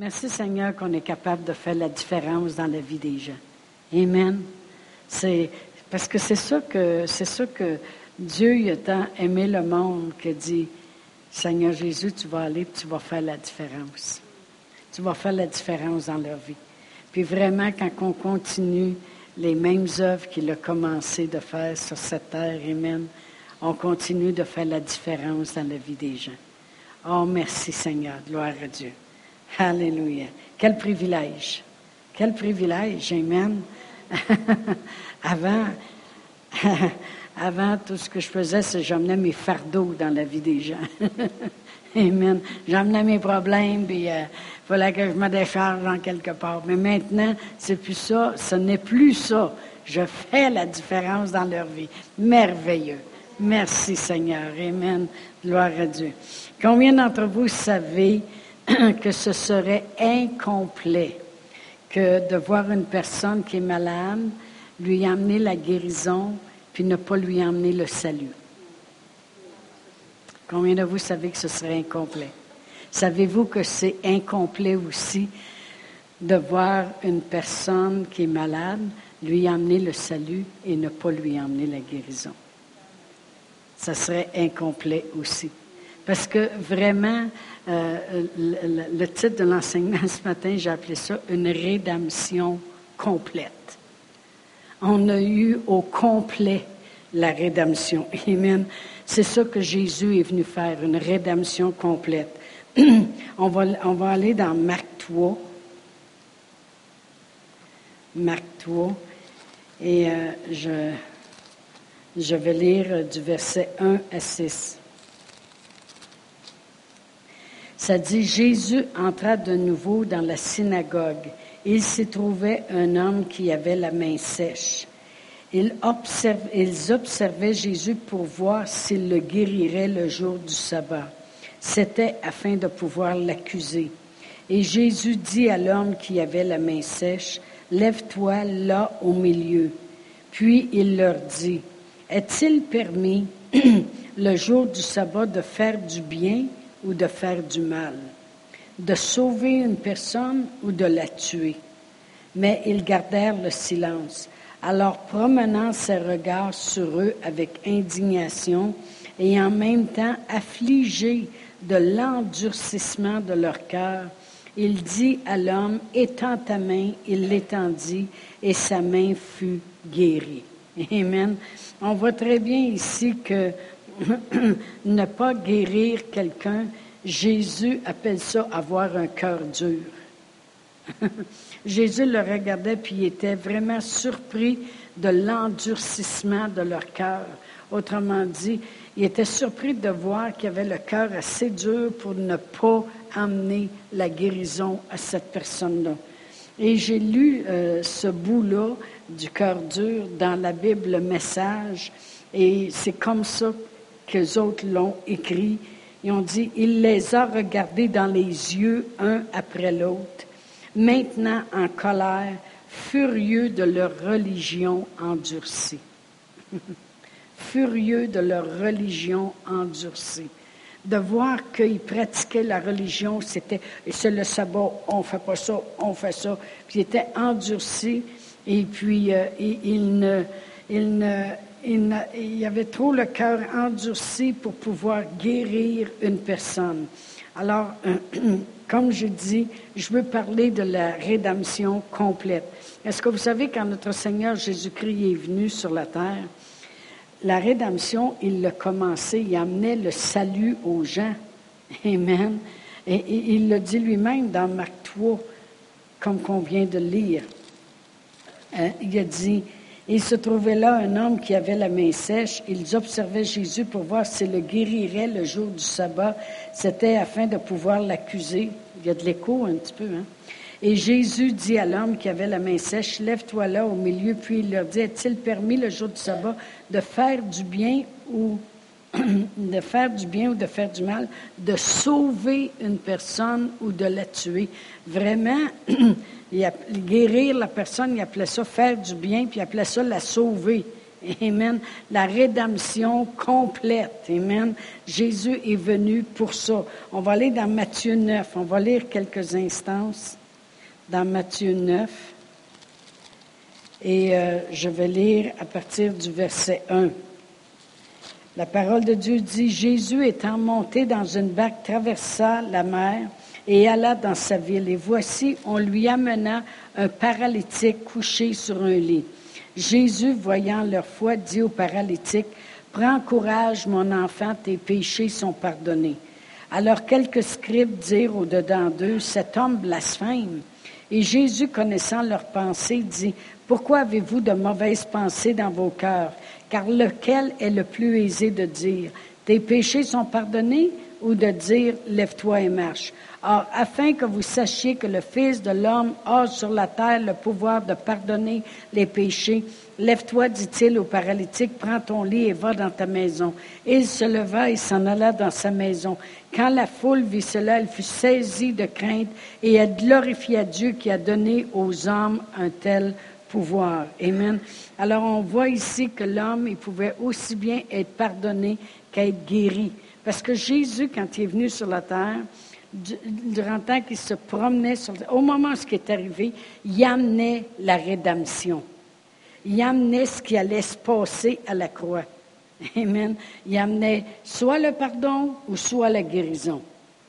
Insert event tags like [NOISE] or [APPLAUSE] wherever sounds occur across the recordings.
Merci Seigneur qu'on est capable de faire la différence dans la vie des gens. Amen. C'est parce que c'est ça que Dieu il a tant aimé le monde que dit Seigneur Jésus, tu vas aller, tu vas faire la différence. Tu vas faire la différence dans leur vie. Puis vraiment, quand on continue les mêmes œuvres qu'il a commencé de faire sur cette terre, Amen, on continue de faire la différence dans la vie des gens. Oh, merci Seigneur, gloire à Dieu. Alléluia. Quel privilège. Quel privilège, Amen. [LAUGHS] avant, [LAUGHS] avant, tout ce que je faisais, c'est j'emmenais mes fardeaux dans la vie des gens. [LAUGHS] Amen. J'emmenais mes problèmes, puis il euh, fallait que je me décharge en quelque part. Mais maintenant, c'est plus ça, ce n'est plus ça. Je fais la différence dans leur vie. Merveilleux. Merci Seigneur. Amen. Gloire à Dieu. Combien d'entre vous savez [CLEARS THROAT] que ce serait incomplet que de voir une personne qui est malade, lui amener la guérison, puis ne pas lui emmener le salut? Combien de vous savez que ce serait incomplet? Savez-vous que c'est incomplet aussi de voir une personne qui est malade, lui emmener le salut et ne pas lui emmener la guérison? Ça serait incomplet aussi. Parce que vraiment, euh, le, titre de l'enseignement ce matin, j'ai appelé ça une rédemption complète. On a eu au complet la rédemption. Amen. C'est ça que Jésus est venu faire, une rédemption complète. [CLEARS THROAT] on, va, on va aller dans Marc 3. Marc 3. Et euh, je, je vais lire du verset 1 à 6. Ça dit, Jésus entra de nouveau dans la synagogue. Il s'y trouvait un homme qui avait la main sèche. Ils, observaient Jésus pour voir s'il le guérirait le jour du sabbat. C'était afin de pouvoir l'accuser. Et Jésus dit à l'homme qui avait la main sèche, Lève-toi là au milieu. Puis il leur dit, Est-il permis [CLEARS THROAT] le jour du sabbat de faire du bien ou de faire du mal, de sauver une personne ou de la tuer. Mais ils gardèrent le silence. Alors promenant ses regards sur eux avec indignation et en même temps affligé de l'endurcissement de leur cœur, il dit à l'homme, étends ta main, il l'étendit et sa main fut guérie. Amen. On voit très bien ici que [CLEARS THROAT] ne pas guérir quelqu'un, Jésus appelle ça avoir un cœur dur. [LAUGHS] Jésus le regardait puis il était vraiment surpris de l'endurcissement de leur cœur. Autrement dit, il était surpris de voir qu'il avait le cœur assez dur pour ne pas amener la guérison à cette personne-là. Et j'ai lu euh, ce bout-là du cœur dur dans la Bible, le message, et c'est comme ça qu'eux autres l'ont écrit. Ils ont dit, il les a regardés dans les yeux un après l'autre, maintenant en colère, furieux de leur religion endurcie. [LAUGHS] furieux de leur religion endurcie. De voir qu'ils pratiquaient la religion, c'était, c'est le sabbat, on fait pas ça, on fait ça. Puis ils étaient endurcis et puis euh, ne, ils ne il, y avait trop le cœur endurci pour pouvoir guérir une personne. Alors, [CLEARS THROAT] comme je dis, je veux parler de la rédemption complète. Est-ce que vous savez quand notre Seigneur Jésus-Christ est venu sur la terre, la rédemption, il l'a commencé, il amenait le salut aux gens. Amen. Et, il le dit lui-même dans Marc 3, comme qu'on vient de lire. Hein, il a dit, il se trouvait là un homme qui avait la main sèche. Ils observaient Jésus pour voir s'il le guérirait le jour du sabbat. C'était afin de pouvoir l'accuser. Il y a de l'écho un petit peu, hein? Et Jésus dit à l'homme qui avait la main sèche, lève-toi là au milieu, puis il leur dit, est-il permis le jour du sabbat de faire du bien ou [CLEARS THROAT] de faire du bien ou de faire du mal, de sauver une personne ou de la tuer? Vraiment, [CLEARS THROAT] il guérir la personne, il appelait ça faire du bien, puis il appelait ça la sauver. Amen. La rédemption complète. Amen. Jésus est venu pour ça. On va aller dans Matthieu 9. On va lire quelques instances dans Matthieu 9. Et euh, je vais lire à partir du verset 1. La parole de Dieu dit, Jésus étant monté dans une barque traversa la mer et alla dans sa ville. Et voici, on lui amena un paralytique couché sur un lit. Jésus, voyant leur foi, dit au paralytique, Prends courage, mon enfant, tes péchés sont pardonnés. Alors quelques scribes dirent au-dedans d'eux, Cet homme blasphème. Et Jésus, connaissant leurs pensées, dit, Pourquoi avez-vous de mauvaises pensées dans vos cœurs? Car lequel est le plus aisé de dire, Tes péchés sont pardonnés? Ou de dire, Lève-toi et marche Or, afin que vous sachiez que le Fils de l'homme a sur la terre le pouvoir de pardonner les péchés, lève-toi, dit-il au paralytique, prends ton lit et va dans ta maison. il se leva et s'en alla dans sa maison. Quand la foule vit cela, elle fut saisie de crainte et elle glorifia Dieu qui a donné aux hommes un tel pouvoir. Amen. Alors, on voit ici que l'homme, il pouvait aussi bien être pardonné qu'être guéri. Parce que Jésus, quand il est venu sur la terre, durant le temps qu'il se promenait, sur, au moment où ce qui est arrivé, il amenait la rédemption. Il amenait ce qui allait se passer à la croix. Amen. Il amenait soit le pardon ou soit la guérison.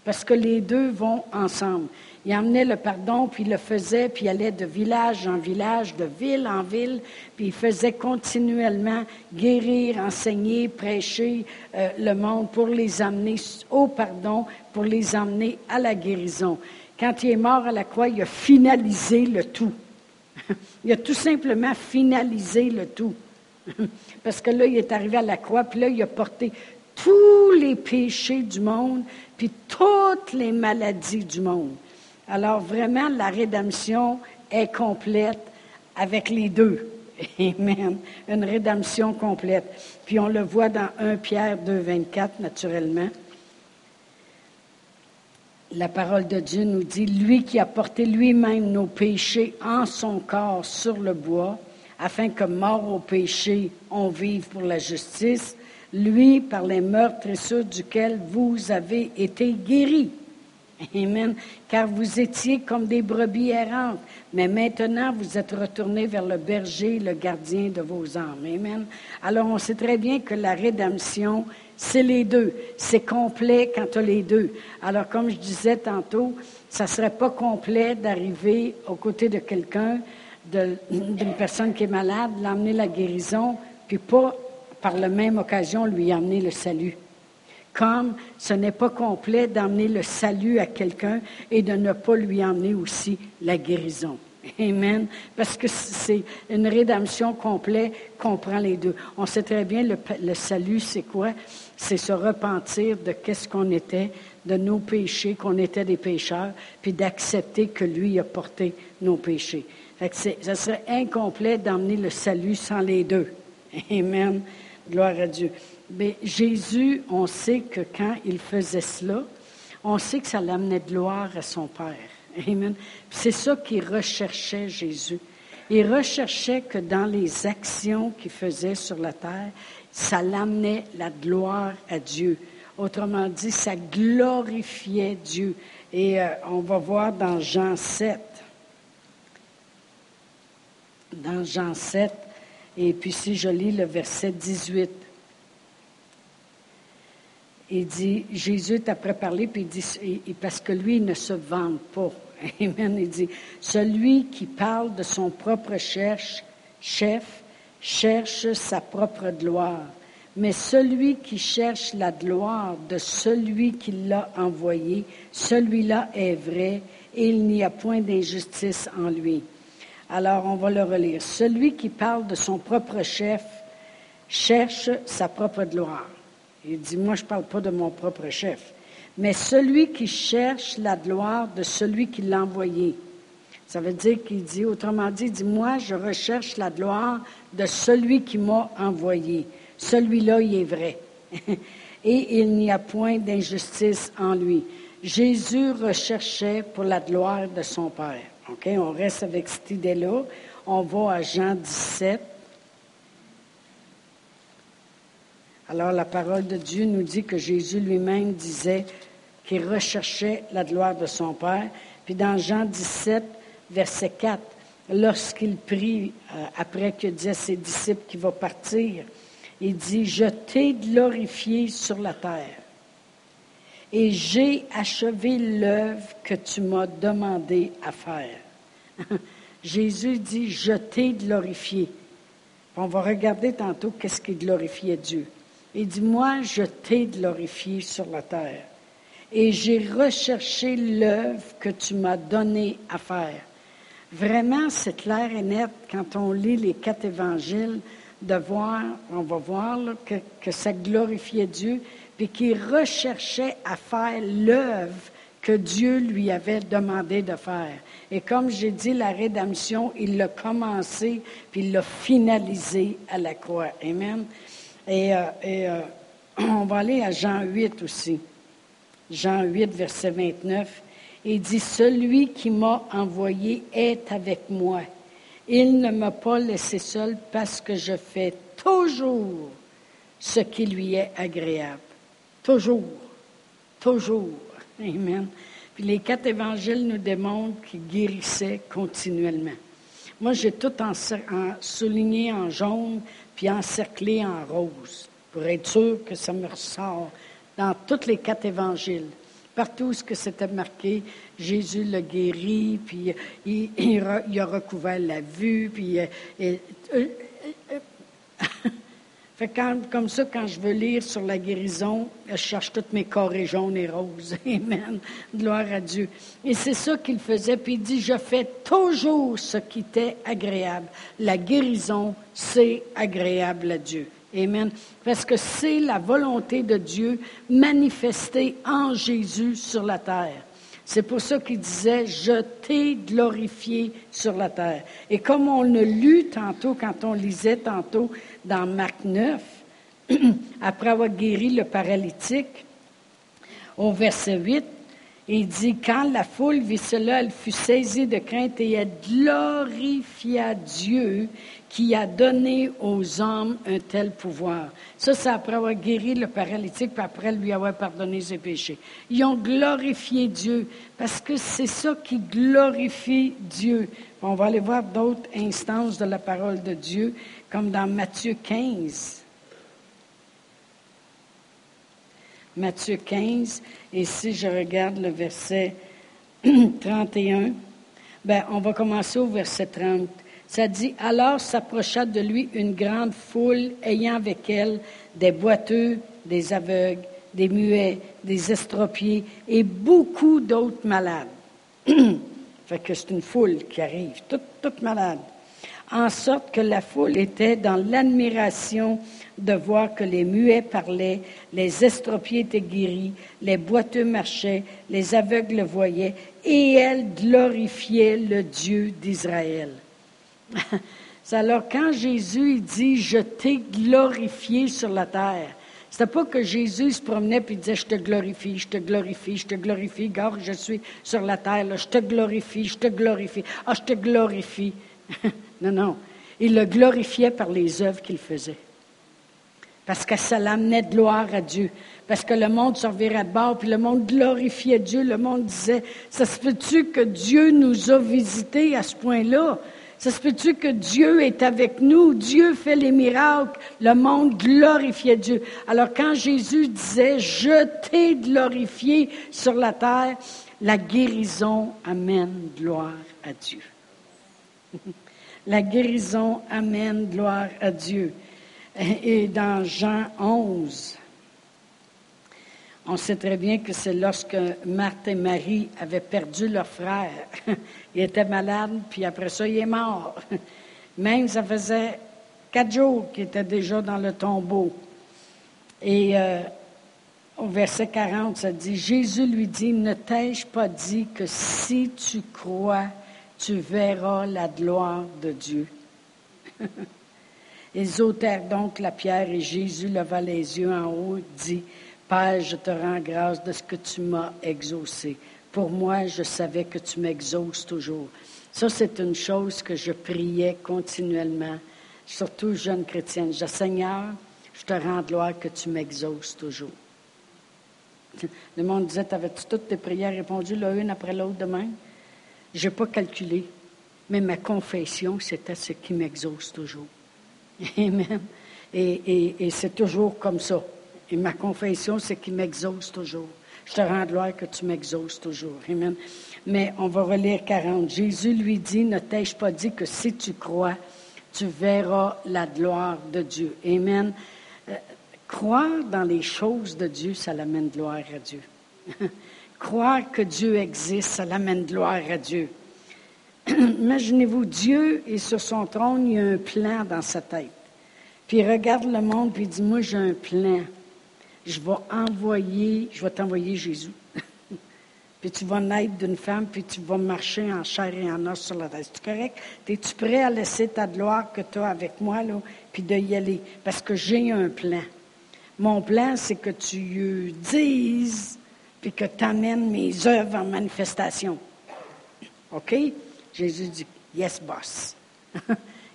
Parce que les deux vont ensemble. Il amenait le pardon, puis il le faisait, puis il allait de village en village, de ville en ville, puis il faisait continuellement guérir, enseigner, prêcher euh, le monde pour les amener au pardon, pour les amener à la guérison. Quand il est mort à la croix, il a finalisé le tout. [LAUGHS] il a tout simplement finalisé le tout. [LAUGHS] Parce que là, il est arrivé à la croix, puis là, il a porté tous les péchés du monde, puis toutes les maladies du monde. Alors vraiment, la rédemption est complète avec les deux. [LAUGHS] Amen. Une rédemption complète. Puis on le voit dans 1 Pierre 2, 24, naturellement. La parole de Dieu nous dit, lui qui a porté lui-même nos péchés en son corps sur le bois, afin que mort au péché, on vive pour la justice, lui, par les meurtres ceux duquel vous avez été guéris. Amen. Car vous étiez comme des brebis errantes, mais maintenant vous êtes retournés vers le berger, le gardien de vos âmes. Amen. Alors on sait très bien que la rédemption, c'est les deux. C'est complet quand tu les deux. Alors comme je disais tantôt, ça ne serait pas complet d'arriver aux côtés de quelqu'un, d'une personne qui est malade, l'emmener la guérison, puis pas par la même occasion lui amener le salut comme ce n'est pas complet d'emmener le salut à quelqu'un et de ne pas lui emmener aussi la guérison. Amen. Parce que c'est une rédemption complète qu'on prend les deux. On sait très bien le, le salut, c'est quoi? C'est se repentir de qu'est-ce qu'on était, de nos péchés, qu'on était des pécheurs, puis d'accepter que lui a porté nos péchés. Ça serait incomplet d'emmener le salut sans les deux. Amen. Gloire à Dieu. Mais Jésus, on sait que quand il faisait cela, on sait que ça l'amenait de gloire à son Père. Amen. C'est ça qu'il recherchait Jésus. Il recherchait que dans les actions qu'il faisait sur la terre, ça l'amenait la gloire à Dieu. Autrement dit, ça glorifiait Dieu. Et euh, on va voir dans Jean 7. Dans Jean 7, et puis si je lis le verset 18. Il dit, Jésus t'a préparé, puis dit, parce que lui, il ne se vante pas. [LAUGHS] Amen. Il dit, celui qui parle de son propre chef cherche sa propre gloire. Mais celui qui cherche la gloire de celui qui l'a envoyé, celui-là est vrai et il n'y a point d'injustice en lui. Alors, on va le relire. Celui qui parle de son propre chef cherche sa propre gloire. Il dit, moi, je ne parle pas de mon propre chef, mais celui qui cherche la gloire de celui qui l'a envoyé. Ça veut dire qu'il dit, autrement dit, il dit, moi, je recherche la gloire de celui qui m'a envoyé. Celui-là, il est vrai. [LAUGHS] Et il n'y a point d'injustice en lui. Jésus recherchait pour la gloire de son Père. OK? On reste avec cette idée-là. On va à Jean 17. Alors la parole de Dieu nous dit que Jésus lui-même disait qu'il recherchait la gloire de son Père. Puis dans Jean 17, verset 4, lorsqu'il prie, euh, après que dit à ses disciples qu'il va partir, il dit, je t'ai glorifié sur la terre et j'ai achevé l'œuvre que tu m'as demandé à faire. [LAUGHS] Jésus dit, je t'ai glorifié. On va regarder tantôt qu'est-ce qui glorifiait Dieu. Il dit, moi, je t'ai glorifié sur la terre et j'ai recherché l'œuvre que tu m'as donnée à faire. Vraiment, c'est clair et net quand on lit les quatre évangiles de voir, on va voir que, que ça glorifiait Dieu, puis qu'il recherchait à faire l'œuvre que Dieu lui avait demandé de faire. Et comme j'ai dit, la rédemption, il l'a commencé, puis il l'a finalisé à la croix. Amen. Et, euh, euh, [CLEARS THROAT] on va aller à Jean 8 aussi. Jean 8, verset 29. Il dit, Celui qui m'a envoyé est avec moi. Il ne m'a pas laissé seul parce que je fais toujours ce qui lui est agréable. Toujours. Toujours. Amen. Puis les quatre évangiles nous démontrent qu'il guérissait continuellement. Moi, j'ai tout en, souligné en jaune puis encerclé en rose pour être sûr que ça me ressort dans tous les quatre évangiles. Partout ce que c'était marqué, Jésus l'a guéri, puis il, a recouvert la vue, puis euh, euh, euh, comme ça, quand je veux lire sur la guérison, je cherche toutes mes carrés jaunes et roses. [LAUGHS] Amen. Gloire à Dieu. Et c'est ça qu'il faisait. Puis il dit, je fais toujours ce qui était agréable. La guérison, c'est agréable à Dieu. Amen. Parce que c'est la volonté de Dieu manifestée en Jésus sur la terre. C'est pour ça qu'il disait, je t'ai glorifié sur la terre. Et comme on le lu tantôt, quand on lisait tantôt dans Marc 9, [CLEARS THROAT] après avoir guéri le paralytique, au verset 8, il dit, quand la foule vit cela, elle fut saisie de crainte et elle glorifia Dieu qui a donné aux hommes un tel pouvoir. Ça, c'est après avoir guéri le paralytique, puis après lui avoir pardonné ses péchés. Ils ont glorifié Dieu, parce que c'est ça qui glorifie Dieu. On va aller voir d'autres instances de la parole de Dieu, comme dans Matthieu 15. Matthieu 15, et si je regarde le verset [CLEARS THROAT] 31, ben, on va commencer au verset 30. Ça dit, alors s'approcha de lui une grande foule ayant avec elle des boiteux, des aveugles, des muets, des estropiés et beaucoup d'autres malades. [CLEARS THROAT] fait que c'est une foule qui arrive, toute, toute malade. En sorte que la foule était dans l'admiration de voir que les muets parlaient, les estropiés étaient guéris, les boiteux marchaient, les aveugles voyaient, et elle glorifiait le Dieu d'Israël. [LAUGHS] Alors, quand Jésus dit Je t'ai glorifié sur la terre, c'était pas que Jésus se promenait et disait Je te glorifie, je te glorifie, je te glorifie, gars, je suis sur la terre, je te glorifie, je te glorifie, ah, je te glorifie. [LAUGHS] non, non. Il le glorifiait par les œuvres qu'il faisait. Parce que ça l'amenait de gloire à Dieu. Parce que le monde se revirait de bord, puis le monde glorifiait Dieu. Le monde disait, ça se peut-tu que Dieu nous a visités à ce point-là? Ça se peut-tu que Dieu est avec nous? Dieu fait les miracles. Le monde glorifiait Dieu. Alors quand Jésus disait, je t'ai glorifié sur la terre, la guérison amène gloire à Dieu. [LAUGHS] la guérison amène gloire à Dieu. Et dans Jean 11, on sait très bien que c'est lorsque Marthe et Marie avaient perdu leur frère. [LAUGHS] Il était malade, puis après ça, il est mort. [LAUGHS] Même, ça faisait quatre jours qu'il était déjà dans le tombeau. Et euh, au verset 40, ça dit, Jésus lui dit, ne t'ai-je pas dit que si tu crois, tu verras la gloire de Dieu. [LAUGHS] Ils ôtèrent donc la pierre et Jésus leva les yeux en haut, dit, Père, je te rends grâce de ce que tu m'as exaucé. Pour moi, je savais que tu m'exauces toujours. Ça, c'est une chose que je priais continuellement, surtout jeune chrétienne. Je Seigneur, Je te rends gloire que tu m'exauces toujours. Le monde disait, avais-tu toutes tes prières répondues, l'une après l'autre demain? Je n'ai pas calculé, mais ma confession, c'était ce qui m'exauce toujours. [LAUGHS] Amen. Et, c'est toujours comme ça. Et ma confession, c'est qui m'exauce toujours. Je te rends gloire que tu m'exauces toujours. Amen. Mais on va relire 40. Jésus lui dit, ne t'ai-je pas dit que si tu crois, tu verras la gloire de Dieu? Amen. Euh, croire dans les choses de Dieu, ça l'amène gloire à Dieu. [LAUGHS] croire que Dieu existe, ça l'amène gloire à Dieu. [CLEARS THROAT] Imaginez-vous, Dieu est sur son trône, il y a un plan dans sa tête. Puis il regarde le monde, puis il dit, moi j'ai un plan. Je vais envoyer, je vais t'envoyer Jésus. [LAUGHS] puis tu vas naître d'une femme, puis tu vas marcher en chair et en os sur la terre. C'est correct? Es-tu prêt à laisser ta gloire que tu as avec moi, là, puis de y aller? Parce que j'ai un plan. Mon plan, c'est que tu dises, puis que tu amènes mes œuvres en manifestation. OK? Jésus dit, yes, boss. [LAUGHS]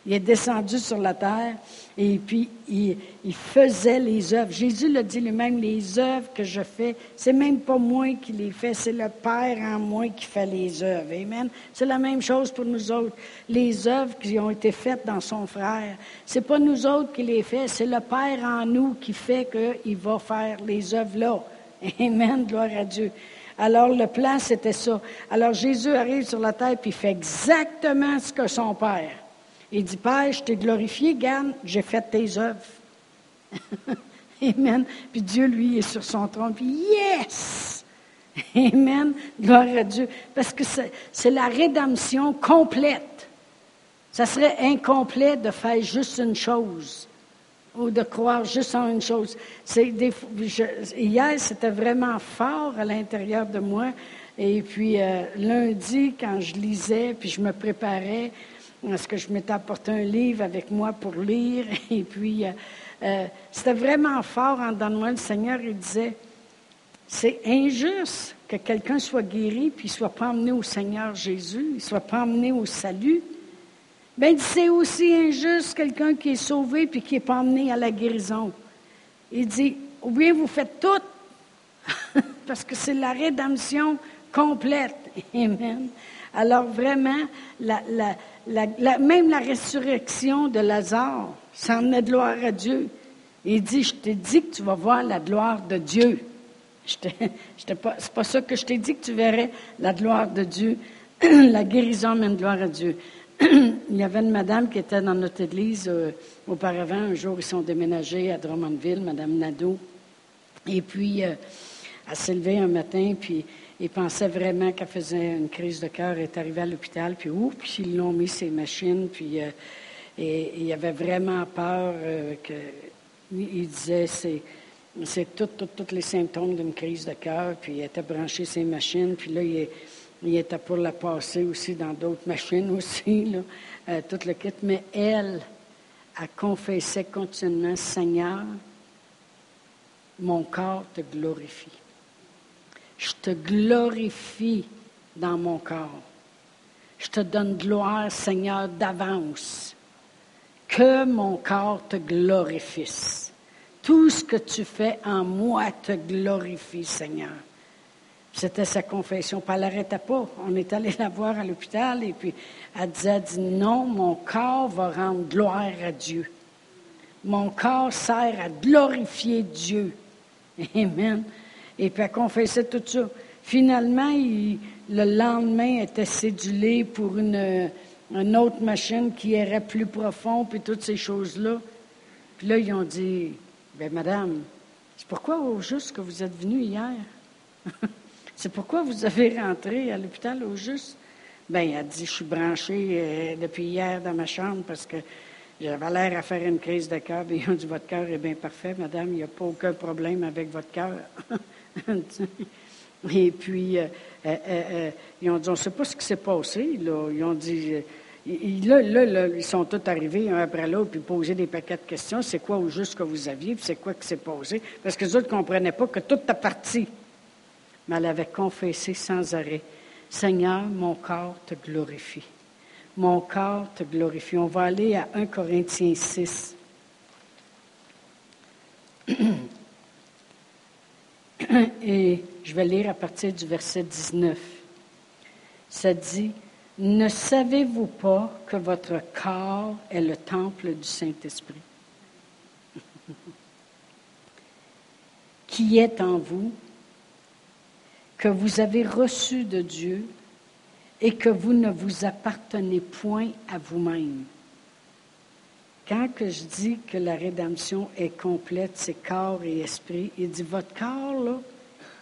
Il est descendu sur la terre et puis il, faisait les œuvres. Jésus le dit lui-même, les œuvres que je fais, c'est même pas moi qui les fais, c'est le Père en moi qui fait les œuvres. Amen. C'est la même chose pour nous autres. Les œuvres qui ont été faites dans son frère, c'est pas nous autres qui les fait, c'est le Père en nous qui fait qu'il va faire les œuvres là. [LAUGHS] Amen. Gloire à Dieu. Alors le plan, c'était ça. Alors Jésus arrive sur la terre puis fait exactement ce que son Père. Il dit, Père, je t'ai glorifié, garde, j'ai fait tes œuvres. [LAUGHS] Amen. Puis Dieu, lui, est sur son trône. Puis, yes! [LAUGHS] Amen. Gloire à Dieu. Parce que c'est la rédemption complète. Ça serait incomplet de faire juste une chose ou de croire juste en une chose. Des, hier, c'était vraiment fort à l'intérieur de moi. Et puis, euh, lundi, quand je lisais, puis je me préparais, parce que je m'étais apporté un livre avec moi pour lire. [LAUGHS] Et puis, euh, euh, c'était vraiment fort en dedans de moi. Le Seigneur, il disait, c'est injuste que quelqu'un soit guéri puis ne soit pas emmené au Seigneur Jésus, il ne soit pas emmené au salut. Bien, c'est aussi injuste quelqu'un qui est sauvé puis qui n'est pas emmené à la guérison. Il dit, ou bien vous faites tout, [LAUGHS] parce que c'est la rédemption complète. Amen. Alors vraiment, même la résurrection de Lazare, ça en est de gloire à Dieu. Il dit, je t'ai dit que tu vas voir la gloire de Dieu. Ce n'est [LAUGHS] pas, pas ça que je t'ai dit que tu verrais la gloire de Dieu. [CLEARS THROAT] la guérison mène gloire à Dieu. [CLEARS THROAT] Il y avait une madame qui était dans notre église euh, auparavant. Un jour, ils sont déménagés à Drummondville, Madame Nadeau. Et puis, euh, elle s'est levée un matin, puis il pensait vraiment qu'elle faisait une crise de cœur. Elle est arrivée à l'hôpital, puis puis ils l'ont mis ses machines, puis euh, et, il avait vraiment peur que. Il disait, c'est. C'est tous les symptômes d'une crise de cœur, puis il était branché ses machines, puis là, il, il était pour la passer aussi dans d'autres machines aussi, là, euh, tout le kit. Mais elle a confessé continuellement, Seigneur, mon corps te glorifie. Je te glorifie dans mon corps. Je te donne gloire, Seigneur, d'avance. Que mon corps te glorifie. Tout ce que tu fais en moi te glorifie, Seigneur. C'était sa confession. Puis elle n'arrêtait pas. On est allé la voir à l'hôpital et puis elle disait, dit, non, mon corps va rendre gloire à Dieu. Mon corps sert à glorifier Dieu. [LAUGHS] Amen. Et puis elle confessait tout ça. Finalement, le lendemain, elle était cédulée pour une, une autre machine qui irait plus profond, puis toutes ces choses-là. Puis là, ils ont dit, ben madame, c'est pourquoi au juste que vous êtes venue hier? [LAUGHS] C'est pourquoi vous avez rentré à l'hôpital au juste? Bien, elle dit, je suis branchée euh, depuis hier dans ma chambre parce que j'avais l'air à faire une crise de cœur. Ils ont dit, votre cœur est bien parfait, madame, il n'y a pas aucun problème avec votre cœur. [LAUGHS] Et puis, euh, euh, ils ont dit, on ne sait pas ce qui s'est passé. Ils ont dit, là, là, ils sont tous arrivés un après l'autre, puis poser des paquets de questions. C'est quoi au juste que vous aviez, c'est quoi qui s'est passé? Parce que les autres ne comprenaient pas que tout est parti mais elle avait confessé sans arrêt, Seigneur, mon corps te glorifie. Mon corps te glorifie. On va aller à 1 Corinthiens 6. [CLEARS THROAT] Et je vais lire à partir du verset 19. Ça dit, Ne savez-vous pas que votre corps est le temple du Saint-Esprit? [LAUGHS] Qui est en vous, que vous avez reçu de Dieu et que vous ne vous appartenez point à vous-même. Quand que je dis que la rédemption est complète, c'est corps et esprit, il dit votre corps, là,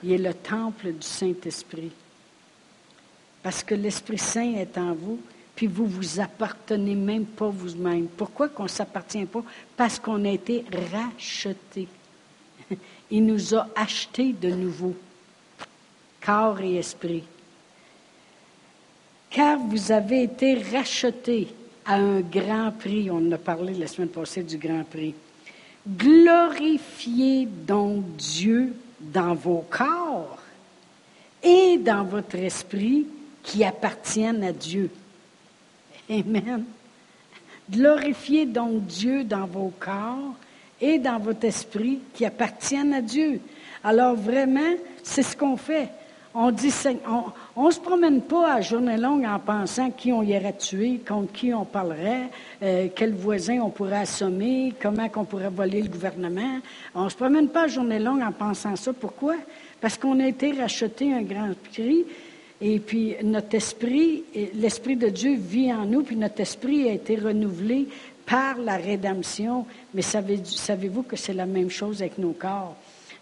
il est le temple du Saint-Esprit. Parce que l'Esprit Saint est en vous, puis vous vous appartenez même pas vous-même. Pourquoi qu'on ne s'appartient pas? Parce qu'on a été racheté. [LAUGHS] Il nous a achetés de nouveau, corps et esprit. Car vous avez été rachetés à un grand prix. On a parlé la semaine passée du grand prix. Glorifiez donc Dieu dans vos corps et dans votre esprit qui appartiennent à Dieu. Amen. Glorifiez donc Dieu dans vos corps et dans votre esprit qui appartiennent à Dieu. Alors vraiment, c'est ce qu'on fait. On dit, se promène pas à journée longue en pensant qui on irait tuer, contre qui on parlerait, euh, quel voisin on pourrait assommer, comment on pourrait voler le gouvernement. On ne se promène pas à journée longue en pensant ça. Pourquoi? Parce qu'on a été racheté un grand prix et puis notre esprit, l'esprit de Dieu vit en nous, puis notre esprit a été renouvelé par la rédemption. Mais savez-vous que c'est la même chose avec nos corps?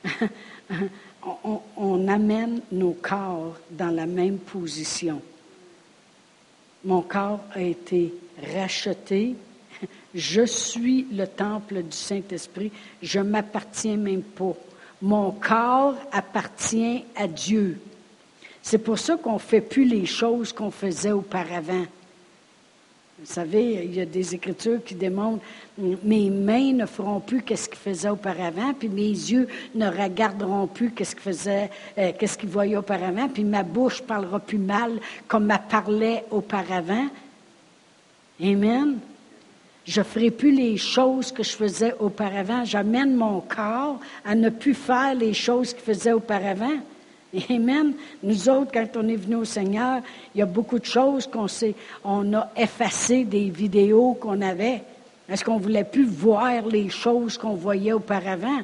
[LAUGHS] on, amène nos corps dans la même position. Mon corps a été racheté. Je suis le temple du Saint-Esprit. Je ne m'appartiens même pas. Mon corps appartient à Dieu. C'est pour ça qu'on ne fait plus les choses qu'on faisait auparavant. Vous savez, il y a des écritures qui démontrent mes mains ne feront plus qu'est-ce qu'ils faisaient auparavant, puis mes yeux ne regarderont plus qu'est-ce qu'ils faisaient, euh, qu'est-ce qu'ils voyaient auparavant, puis ma bouche parlera plus mal comme elle parlait auparavant. Amen. Je ferai plus les choses que je faisais auparavant. J'amène mon corps à ne plus faire les choses qu'il faisait auparavant. [LAUGHS] Amen. Nous autres, quand on est venu au Seigneur, il y a beaucoup de choses qu'on sait. On a effacé des vidéos qu'on avait. Est-ce qu'on voulait plus voir les choses qu'on voyait auparavant?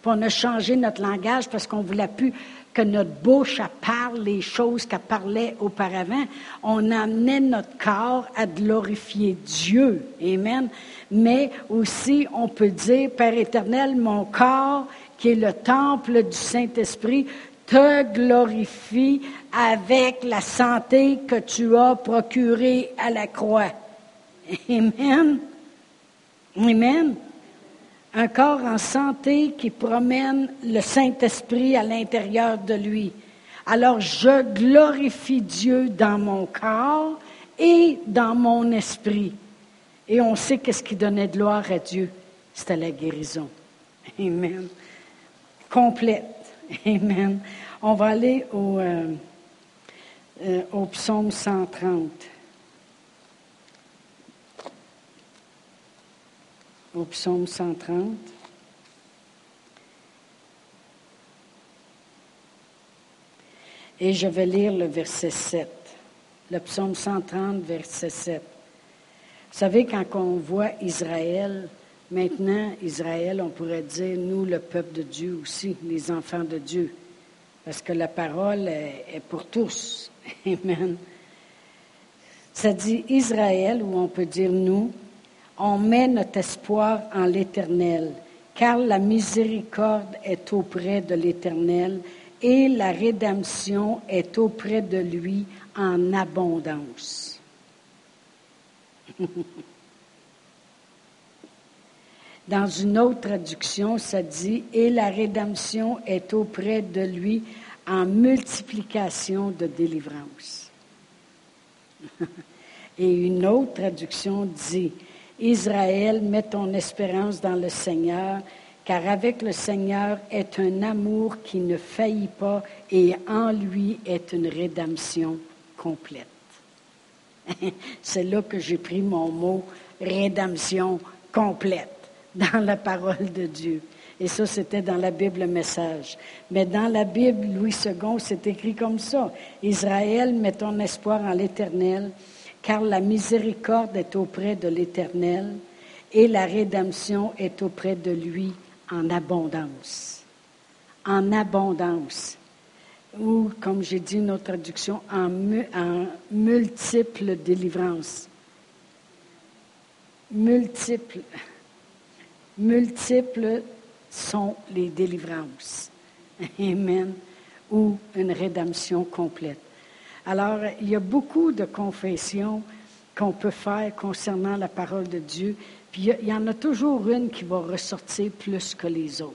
Puis on a changé notre langage parce qu'on voulait plus que notre bouche parle les choses qu'elle parlait auparavant. On amenait notre corps à glorifier Dieu. Amen. Mais aussi, on peut dire, Père éternel, mon corps, qui est le temple du Saint-Esprit, te glorifie avec la santé que tu as procurée à la croix. Amen. Amen. Un corps en santé qui promène le Saint-Esprit à l'intérieur de lui. Alors je glorifie Dieu dans mon corps et dans mon esprit. Et on sait qu'est-ce qui donnait gloire à Dieu. C'était la guérison. Amen. Complète. Amen. On va aller au, euh, euh, psaume 130. Au psaume 130. Et je vais lire le verset 7. Le psaume 130, verset 7. Vous savez, quand on voit Israël, Maintenant, Israël, on pourrait dire, nous, le peuple de Dieu aussi, les enfants de Dieu, parce que la parole est, pour tous. [LAUGHS] Amen. Ça dit Israël, ou on peut dire nous, on met notre espoir en l'Éternel, car la miséricorde est auprès de l'Éternel et la rédemption est auprès de lui en abondance. [LAUGHS] Dans une autre traduction, ça dit Et la rédemption est auprès de lui en multiplication de délivrance. [LAUGHS] Et une autre traduction dit Israël, mets ton espérance dans le Seigneur, car avec le Seigneur est un amour qui ne faillit pas et en lui est une rédemption complète. [LAUGHS] C'est là que j'ai pris mon mot rédemption complète dans la parole de Dieu. Et ça, c'était dans la Bible le message. Mais dans la Bible, Louis II, c'est écrit comme ça. Israël, met ton espoir en l'Éternel, car la miséricorde est auprès de l'Éternel et la rédemption est auprès de lui en abondance. En abondance. Ou, comme j'ai dit une autre traduction, en, en multiples délivrances. Multiples. Multiples sont les délivrances. Amen. Ou une rédemption complète. Alors, il y a beaucoup de confessions qu'on peut faire concernant la parole de Dieu, puis il y en a toujours une qui va ressortir plus que les autres.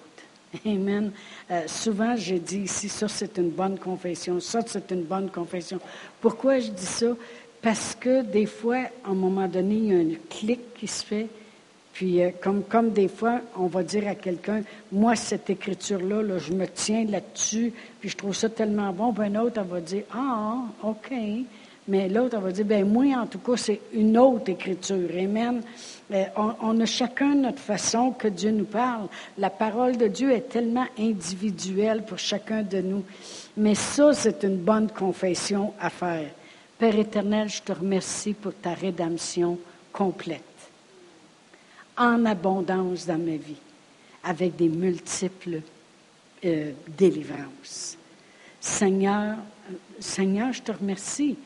Amen. Euh, souvent, j'ai dit ici, ça c'est une bonne confession, ça c'est une bonne confession. Pourquoi je dis ça? Parce que des fois, à un moment donné, il y a un clic qui se fait, puis, euh, comme, comme des fois, on va dire à quelqu'un, moi, cette écriture-là, là, je me tiens là-dessus, puis je trouve ça tellement bon. Puis un autre, elle va dire, ah, OK. Mais l'autre, elle va dire, ben moi, en tout cas, c'est une autre écriture. Amen. Euh, on, a chacun notre façon que Dieu nous parle. La parole de Dieu est tellement individuelle pour chacun de nous. Mais ça, c'est une bonne confession à faire. Père éternel, je te remercie pour ta rédemption complète en abondance dans ma vie, avec des multiples euh, délivrances. Seigneur, Seigneur, je te remercie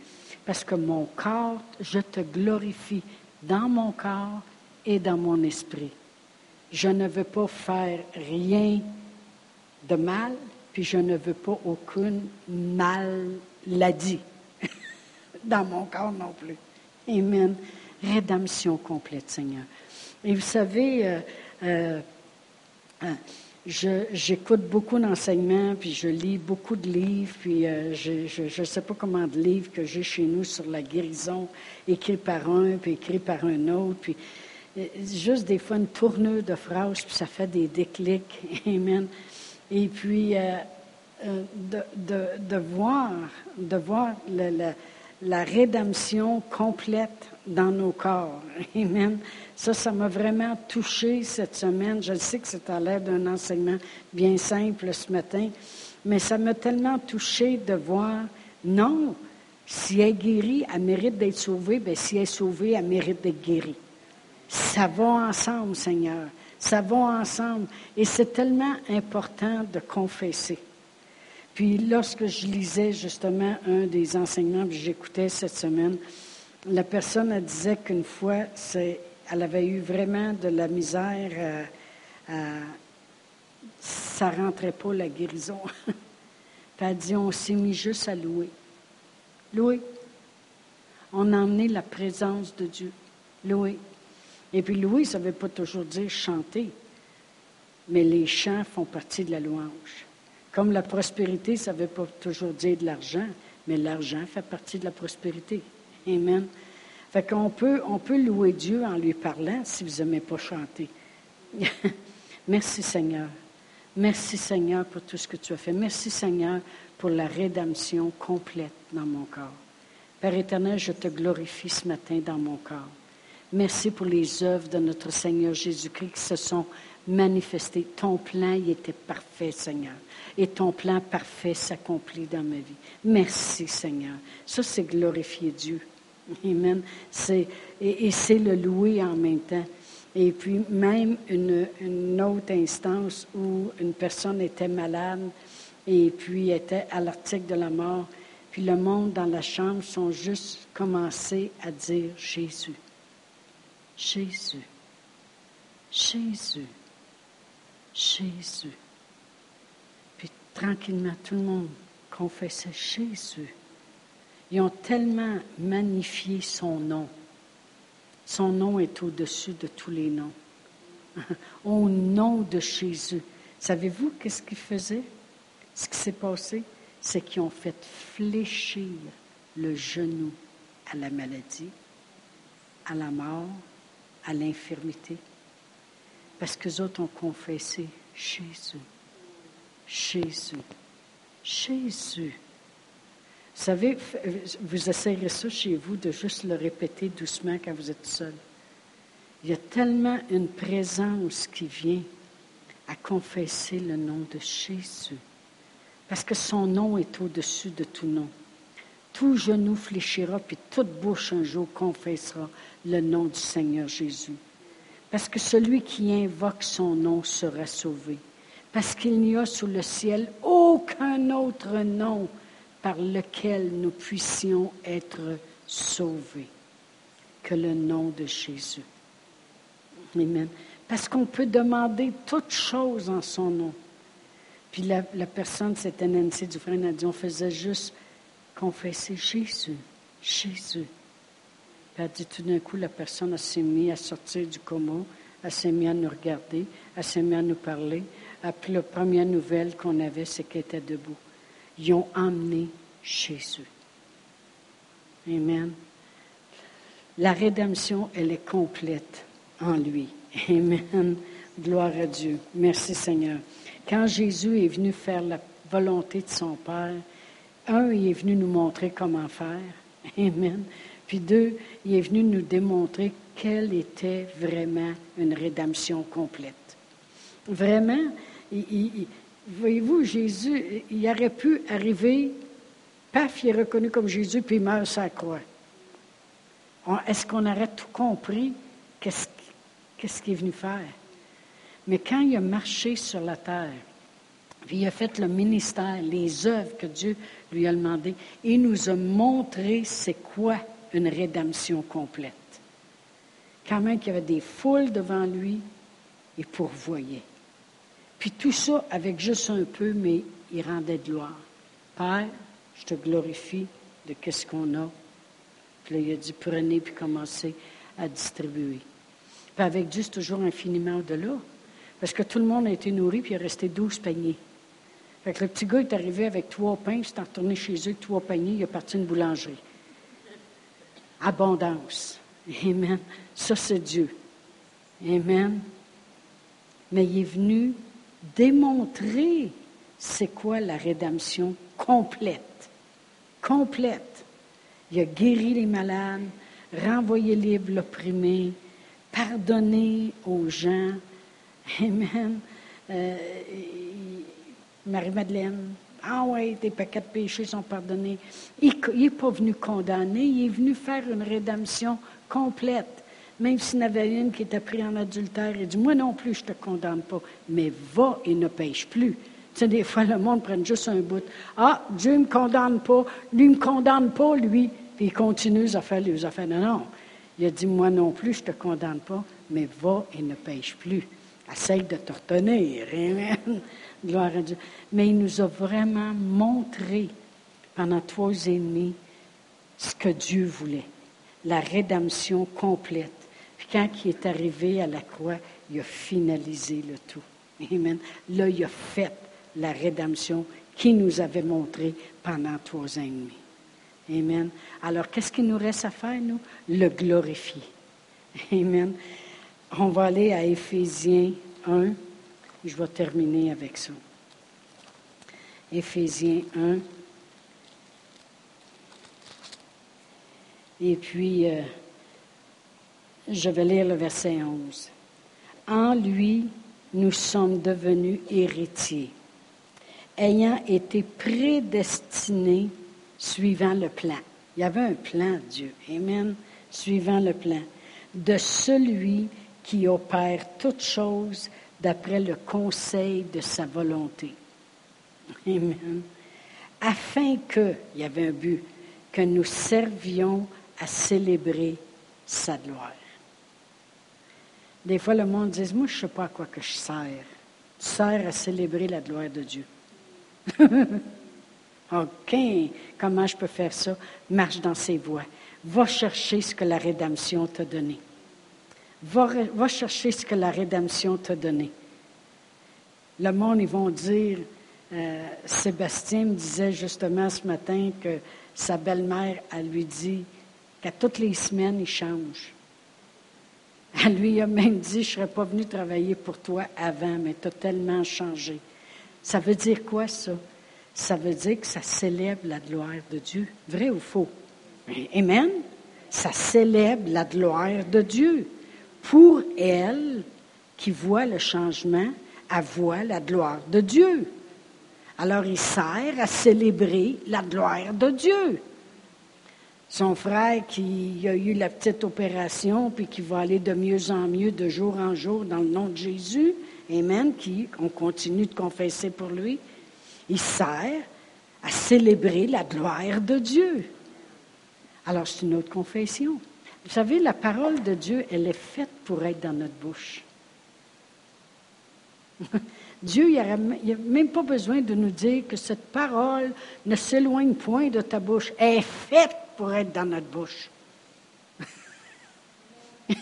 parce que mon corps, je te glorifie dans mon corps et dans mon esprit. Je ne veux pas faire rien de mal, puis je ne veux pas aucune maladie [LAUGHS] dans mon corps non plus. Amen. Rédemption complète, Seigneur. Et vous savez, euh, euh, euh, j'écoute beaucoup d'enseignements, puis je lis beaucoup de livres, puis je ne sais pas comment de livres que j'ai chez nous sur la guérison, écrits par un, puis écrits par un autre, puis juste des fois une tournure de phrases, puis ça fait des déclics. [LAUGHS] Amen. Et puis, de, de, de, voir, de voir la, la rédemption complète dans nos corps. Amen. Ça, ça m'a vraiment touché cette semaine. Je sais que c'est à l'air d'un enseignement bien simple ce matin, mais ça m'a tellement touché de voir, non, si elle est guérie, elle mérite d'être sauvée, bien si elle est sauvée, elle mérite d'être guérie. Ça va ensemble, Seigneur. Ça va ensemble. Et c'est tellement important de confesser. Puis lorsque je lisais justement un des enseignements que j'écoutais cette semaine, la personne disait qu'une fois, elle avait eu vraiment de la misère, à, ça ne rentrait pas la guérison. [LAUGHS] Elle dit, on s'est mis juste à louer. Louer. On a emmené la présence de Dieu. Louer. Et puis louer, ça ne veut pas toujours dire chanter, mais les chants font partie de la louange. Comme la prospérité, ça ne veut pas toujours dire de l'argent, mais l'argent fait partie de la prospérité. Amen. Fait qu'on peut, on peut louer Dieu en lui parlant si vous n'aimez pas chanter. [LAUGHS] Merci Seigneur. Merci Seigneur pour tout ce que tu as fait. Merci Seigneur pour la rédemption complète dans mon corps. Père éternel, je te glorifie ce matin dans mon corps. Merci pour les œuvres de notre Seigneur Jésus-Christ qui se sont manifestées. Ton plan, il était parfait, Seigneur. Et ton plan parfait s'accomplit dans ma vie. Merci, Seigneur. Ça, c'est glorifier Dieu. Amen. Et, c'est le louer en même temps. Et puis même une, une, autre instance où une personne était malade et puis était à l'article de la mort, puis le monde dans la chambre sont juste commencé à dire Jésus, Jésus, Jésus, Jésus. Puis tranquillement, tout le monde confessait Jésus. Ils ont tellement magnifié son nom. Son nom est au-dessus de tous les noms. [LAUGHS] Au nom de Jésus. Savez-vous qu'est-ce qu'ils faisaient? Ce qui s'est passé, c'est qu'ils ont fait fléchir le genou à la maladie, à la mort, à l'infirmité. Parce que les autres ont confessé Jésus, Jésus, Jésus. Vous savez, vous essayerez ça chez vous de juste le répéter doucement quand vous êtes seul. Il y a tellement une présence qui vient à confesser le nom de Jésus. Parce que son nom est au-dessus de tout nom. Tout genou fléchira, puis toute bouche un jour confessera le nom du Seigneur Jésus. Parce que celui qui invoque son nom sera sauvé. Parce qu'il n'y a sous le ciel aucun autre nom par lequel nous puissions être sauvés que le nom de Jésus. Amen. Parce qu'on peut demander toutes choses en son nom. Puis la, personne, c'était Nancy Dufresne, a dit, on faisait juste confesser Jésus, Jésus. Elle dit, tout d'un coup, la personne s'est mise à sortir du coma, elle s'est mise à nous regarder, elle s'est mise à nous parler. Puis la première nouvelle qu'on avait, c'est qu'elle était debout. Ils ont emmené Jésus. Amen. La rédemption, elle est complète en lui. Amen. Gloire à Dieu. Merci Seigneur. Quand Jésus est venu faire la volonté de son Père, un, il est venu nous montrer comment faire. Amen. Puis deux, il est venu nous démontrer quelle était vraiment une rédemption complète. Vraiment, voyez-vous, Jésus, il aurait pu arriver, paf, il est reconnu comme Jésus, puis il meurt sur la croix. Est-ce qu'on aurait tout compris? Qu'est-ce qu'il est venu faire? Mais quand il a marché sur la terre, puis il a fait le ministère, les œuvres que Dieu lui a demandées, il nous a montré c'est quoi une rédemption complète. Quand même qu'il y avait des foules devant lui, il pourvoyait. Puis tout ça avec juste un peu, mais il rendait gloire. Père, je te glorifie de qu'est-ce qu'on a. Puis là, il a dit, prenez puis commencez à distribuer. Puis avec Dieu, c'est toujours infiniment au-delà. Parce que tout le monde a été nourri, puis il est resté douze paniers. Fait que le petit gars est arrivé avec trois pains, puis s'est retourné chez eux trois paniers, il est parti une boulangerie. Abondance. Amen. Ça, c'est Dieu. Amen. Mais il est venu démontrer c'est quoi la rédemption complète. Complète. Il a guéri les malades, renvoyé libre l'opprimé, pardonner aux gens. Amen. Euh, Marie-Madeleine, ah oui, tes paquets de péchés sont pardonnés. Il n'est pas venu condamner, il est venu faire une rédemption complète. Même s'il y en avait une qui était prise en adultère, il dit, moi non plus, je ne te condamne pas, mais va et ne pêche plus. Tu sais, des fois, le monde prend juste un bout. Ah, Dieu ne me condamne pas, lui ne me condamne pas, lui. Puis il continue à faire les affaires. Non, non. Il a dit, moi non plus, je ne te condamne pas, mais va et ne pêche plus. Essaye de te retenir. Amen. [LAUGHS] Gloire à Dieu. Mais il nous a vraiment montré pendant trois et demi ce que Dieu voulait. La rédemption complète. Puis quand il est arrivé à la croix, il a finalisé le tout. Amen. Là, il a fait la rédemption qu'il nous avait montrée pendant trois ans et demi. Amen. Alors, qu'est-ce qu'il nous reste à faire, nous? Le glorifier. Amen. On va aller à Éphésiens 1. Je vais terminer avec ça. Éphésiens 1. Et puis, euh, je vais lire le verset 11. En lui, nous sommes devenus héritiers, ayant été prédestinés suivant le plan. Il y avait un plan, Dieu. Amen. Suivant le plan. De celui qui opère toutes choses d'après le conseil de sa volonté. Amen. Afin que, il y avait un but, que nous servions à célébrer sa gloire. Des fois, le monde dit, moi, je ne sais pas à quoi que je sers. Tu sers à célébrer la gloire de Dieu. [LAUGHS] OK, comment je peux faire ça? Marche dans ses voies. Va chercher ce que la rédemption t'a donné. Va, chercher ce que la rédemption t'a donné. Le monde, ils vont dire, euh, Sébastien me disait justement ce matin que sa belle-mère, elle lui dit qu'à toutes les semaines, il change. Elle lui a même dit, je ne serais pas venu travailler pour toi avant, mais tu as tellement changé. Ça veut dire quoi ça? ça veut dire que ça célèbre la gloire de Dieu. Vrai ou faux? Amen. Ça célèbre la gloire de Dieu. Pour elle, qui voit le changement, à voir la gloire de Dieu. Alors il sert à célébrer la gloire de Dieu. Son frère qui a eu la petite opération, puis qui va aller de mieux en mieux, de jour en jour, dans le nom de Jésus, Amen, qui, on continue de confesser pour lui, il sert à célébrer la gloire de Dieu. Alors c'est une autre confession. Vous savez, la parole de Dieu, elle est faite pour être dans notre bouche. [LAUGHS] Dieu, il n'a même pas besoin de nous dire que cette parole ne s'éloigne point de ta bouche. Elle est faite pour être dans notre bouche. [LAUGHS]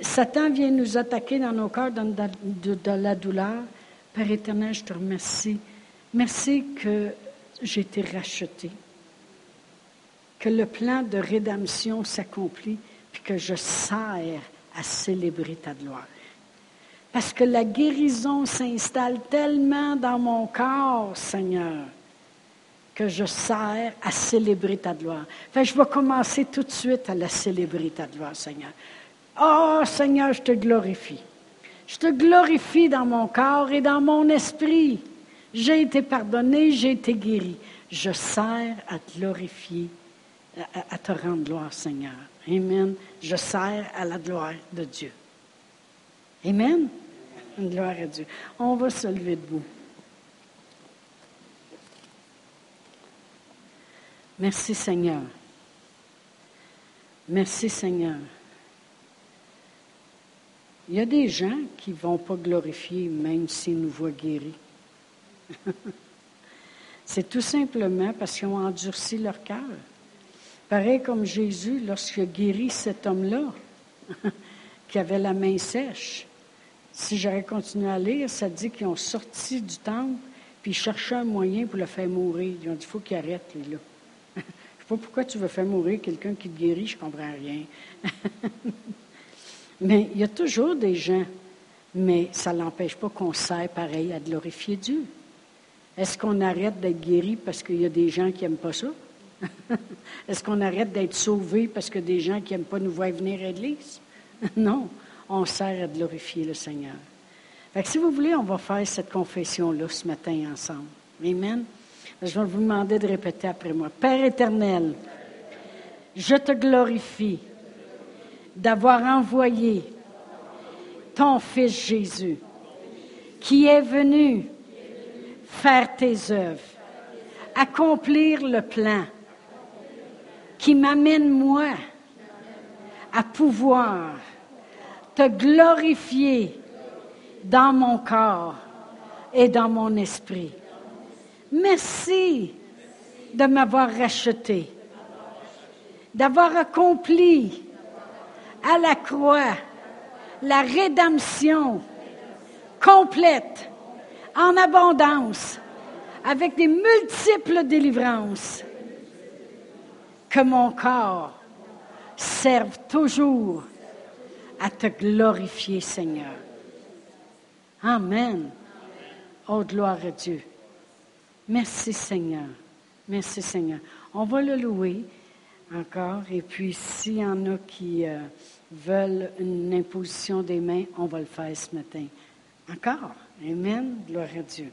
Satan vient nous attaquer dans nos cœurs, dans la douleur. Père éternel, je te remercie. Merci que j'ai été racheté, que le plan de rédemption s'accomplit, puis que je sers à célébrer ta gloire. Parce que la guérison s'installe tellement dans mon corps, Seigneur, que je sers à célébrer ta gloire. Enfin, je vais commencer tout de suite à la célébrer, ta gloire, Seigneur. Oh, Seigneur, je te glorifie. Je te glorifie dans mon corps et dans mon esprit. J'ai été pardonné, j'ai été guéri. Je sers à te glorifier, à, te rendre gloire, Seigneur. Amen. Je sers à la gloire de Dieu. Amen. Gloire à Dieu. On va se lever debout. Merci Seigneur. Merci Seigneur. Il y a des gens qui ne vont pas glorifier même s'ils nous voient guéris. [LAUGHS] C'est tout simplement parce qu'ils ont endurci leur cœur. Pareil comme Jésus, lorsqu'il a guéri cet homme-là, [LAUGHS] qui avait la main sèche. Si j'aurais continué à lire, ça dit qu'ils ont sorti du temple, puis ils cherchaient un moyen pour le faire mourir. Ils ont dit, il faut qu'il arrête, lui, là. [LAUGHS] Je ne sais pas pourquoi tu veux faire mourir quelqu'un qui te guérit, je ne comprends rien. [LAUGHS] mais il y a toujours des gens, mais ça n'empêche pas qu'on sert pareil à glorifier Dieu. Est-ce qu'on arrête d'être guéri parce qu'il y a des gens qui n'aiment pas ça? [LAUGHS] Est-ce qu'on arrête d'être sauvé parce que des gens qui n'aiment pas nous voir venir à l'Église? [LAUGHS] non, on sert à glorifier le Seigneur. Fait si vous voulez, on va faire cette confession-là ce matin ensemble. Amen. Je vais vous demander de répéter après moi. Père éternel, je te glorifie d'avoir envoyé ton Fils Jésus, qui est venu faire tes œuvres, accomplir le plan qui m'amène, moi, à pouvoir te glorifier dans mon corps et dans mon esprit. Merci de m'avoir racheté, d'avoir accompli à la croix la rédemption complète, en abondance, avec des multiples délivrances que mon corps serve toujours à te glorifier, Seigneur. Amen. Oh, gloire à Dieu. Merci, Seigneur. Merci, Seigneur. On va le louer encore. Et puis, s'il y en a qui euh, veulent une imposition des mains, on va le faire ce matin. Encore. Amen. Gloire à Dieu.